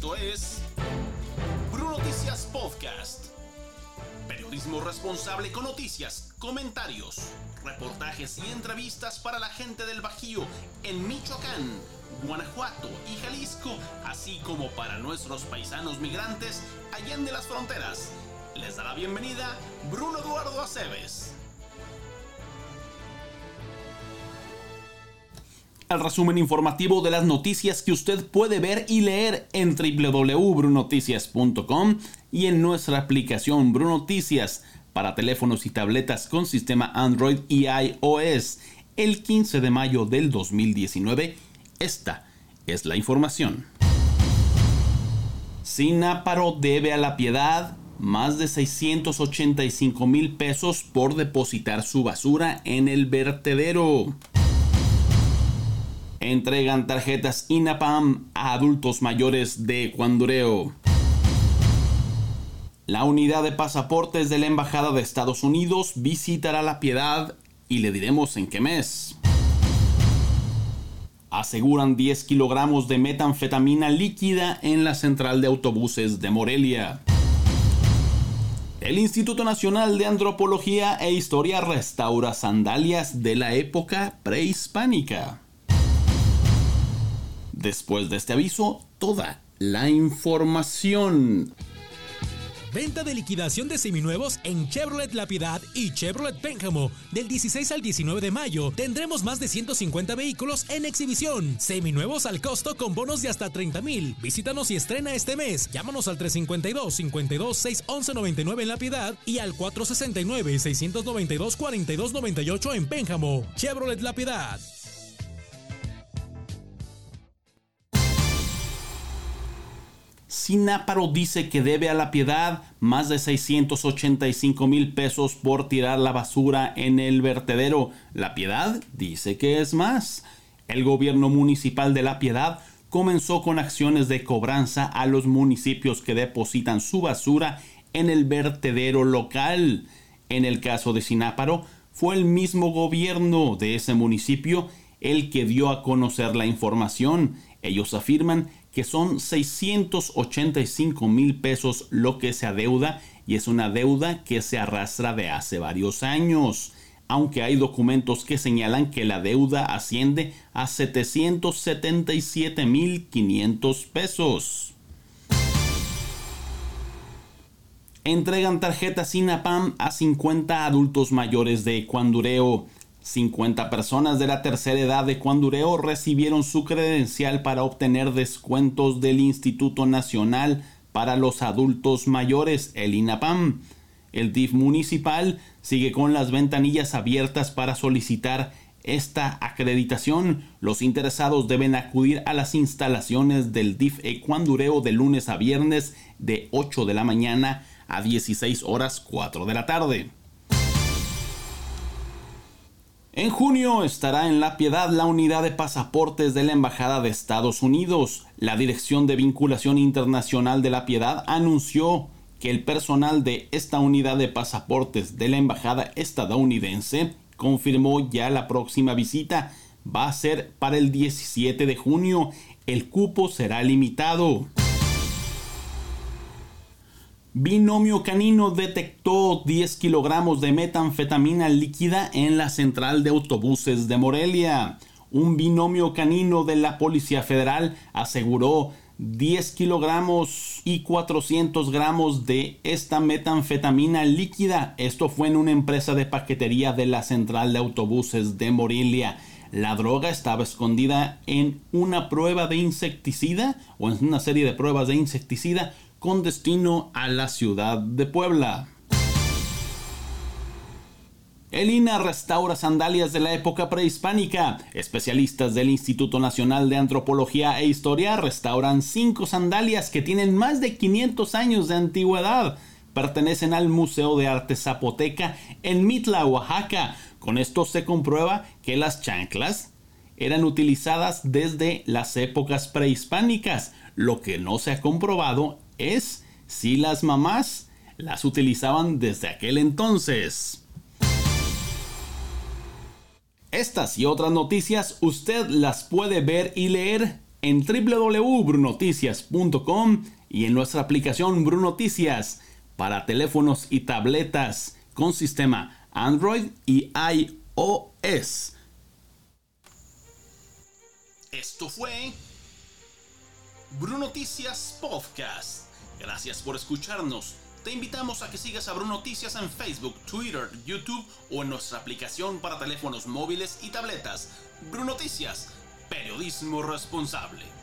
Esto es Bruno Noticias Podcast. Periodismo responsable con noticias, comentarios, reportajes y entrevistas para la gente del Bajío en Michoacán, Guanajuato y Jalisco, así como para nuestros paisanos migrantes allá las fronteras. Les da la bienvenida Bruno Eduardo Aceves. El resumen informativo de las noticias que usted puede ver y leer en www.brunoticias.com y en nuestra aplicación Brunoticias para teléfonos y tabletas con sistema Android y iOS. El 15 de mayo del 2019, esta es la información. Sináparo debe a la piedad más de 685 mil pesos por depositar su basura en el vertedero entregan tarjetas INAPAM a adultos mayores de Ecuandureo. La unidad de pasaportes de la Embajada de Estados Unidos visitará La Piedad y le diremos en qué mes. Aseguran 10 kilogramos de metanfetamina líquida en la central de autobuses de Morelia. El Instituto Nacional de Antropología e Historia restaura sandalias de la época prehispánica. Después de este aviso, toda la información. Venta de liquidación de seminuevos en Chevrolet La Piedad y Chevrolet Pénjamo. Del 16 al 19 de mayo tendremos más de 150 vehículos en exhibición. Seminuevos al costo con bonos de hasta 30 mil. Visítanos y estrena este mes. Llámanos al 352 52 611 99 en La Piedad y al 469 692 42 98 en Pénjamo. Chevrolet La Piedad. Sináparo dice que debe a la piedad más de 685 mil pesos por tirar la basura en el vertedero. La piedad dice que es más. El gobierno municipal de la piedad comenzó con acciones de cobranza a los municipios que depositan su basura en el vertedero local. En el caso de Sináparo, fue el mismo gobierno de ese municipio el que dio a conocer la información. Ellos afirman que son 685 mil pesos lo que se adeuda y es una deuda que se arrastra de hace varios años, aunque hay documentos que señalan que la deuda asciende a 777 mil 500 pesos. Entregan tarjetas INAPAM a 50 adultos mayores de Ecuandureo. 50 personas de la tercera edad de Cuandureo recibieron su credencial para obtener descuentos del Instituto Nacional para los Adultos Mayores, el INAPAM. El DIF municipal sigue con las ventanillas abiertas para solicitar esta acreditación. Los interesados deben acudir a las instalaciones del DIF Ecuandureo de lunes a viernes de 8 de la mañana a 16 horas 4 de la tarde. En junio estará en La Piedad la unidad de pasaportes de la Embajada de Estados Unidos. La Dirección de Vinculación Internacional de La Piedad anunció que el personal de esta unidad de pasaportes de la Embajada estadounidense confirmó ya la próxima visita. Va a ser para el 17 de junio. El cupo será limitado. Binomio canino detectó 10 kilogramos de metanfetamina líquida en la central de autobuses de Morelia. Un binomio canino de la Policía Federal aseguró 10 kilogramos y 400 gramos de esta metanfetamina líquida. Esto fue en una empresa de paquetería de la central de autobuses de Morelia. La droga estaba escondida en una prueba de insecticida o en una serie de pruebas de insecticida con destino a la ciudad de Puebla. Elina restaura sandalias de la época prehispánica. Especialistas del Instituto Nacional de Antropología e Historia restauran cinco sandalias que tienen más de 500 años de antigüedad. Pertenecen al Museo de Arte Zapoteca en Mitla, Oaxaca. Con esto se comprueba que las chanclas eran utilizadas desde las épocas prehispánicas. Lo que no se ha comprobado es si las mamás las utilizaban desde aquel entonces. Estas y otras noticias usted las puede ver y leer en www.brunoticias.com y en nuestra aplicación Brunoticias para teléfonos y tabletas con sistema Android y iOS. Esto fue Brunoticias Podcast. Gracias por escucharnos. Te invitamos a que sigas a Brunoticias en Facebook, Twitter, YouTube o en nuestra aplicación para teléfonos móviles y tabletas. Brunoticias, periodismo responsable.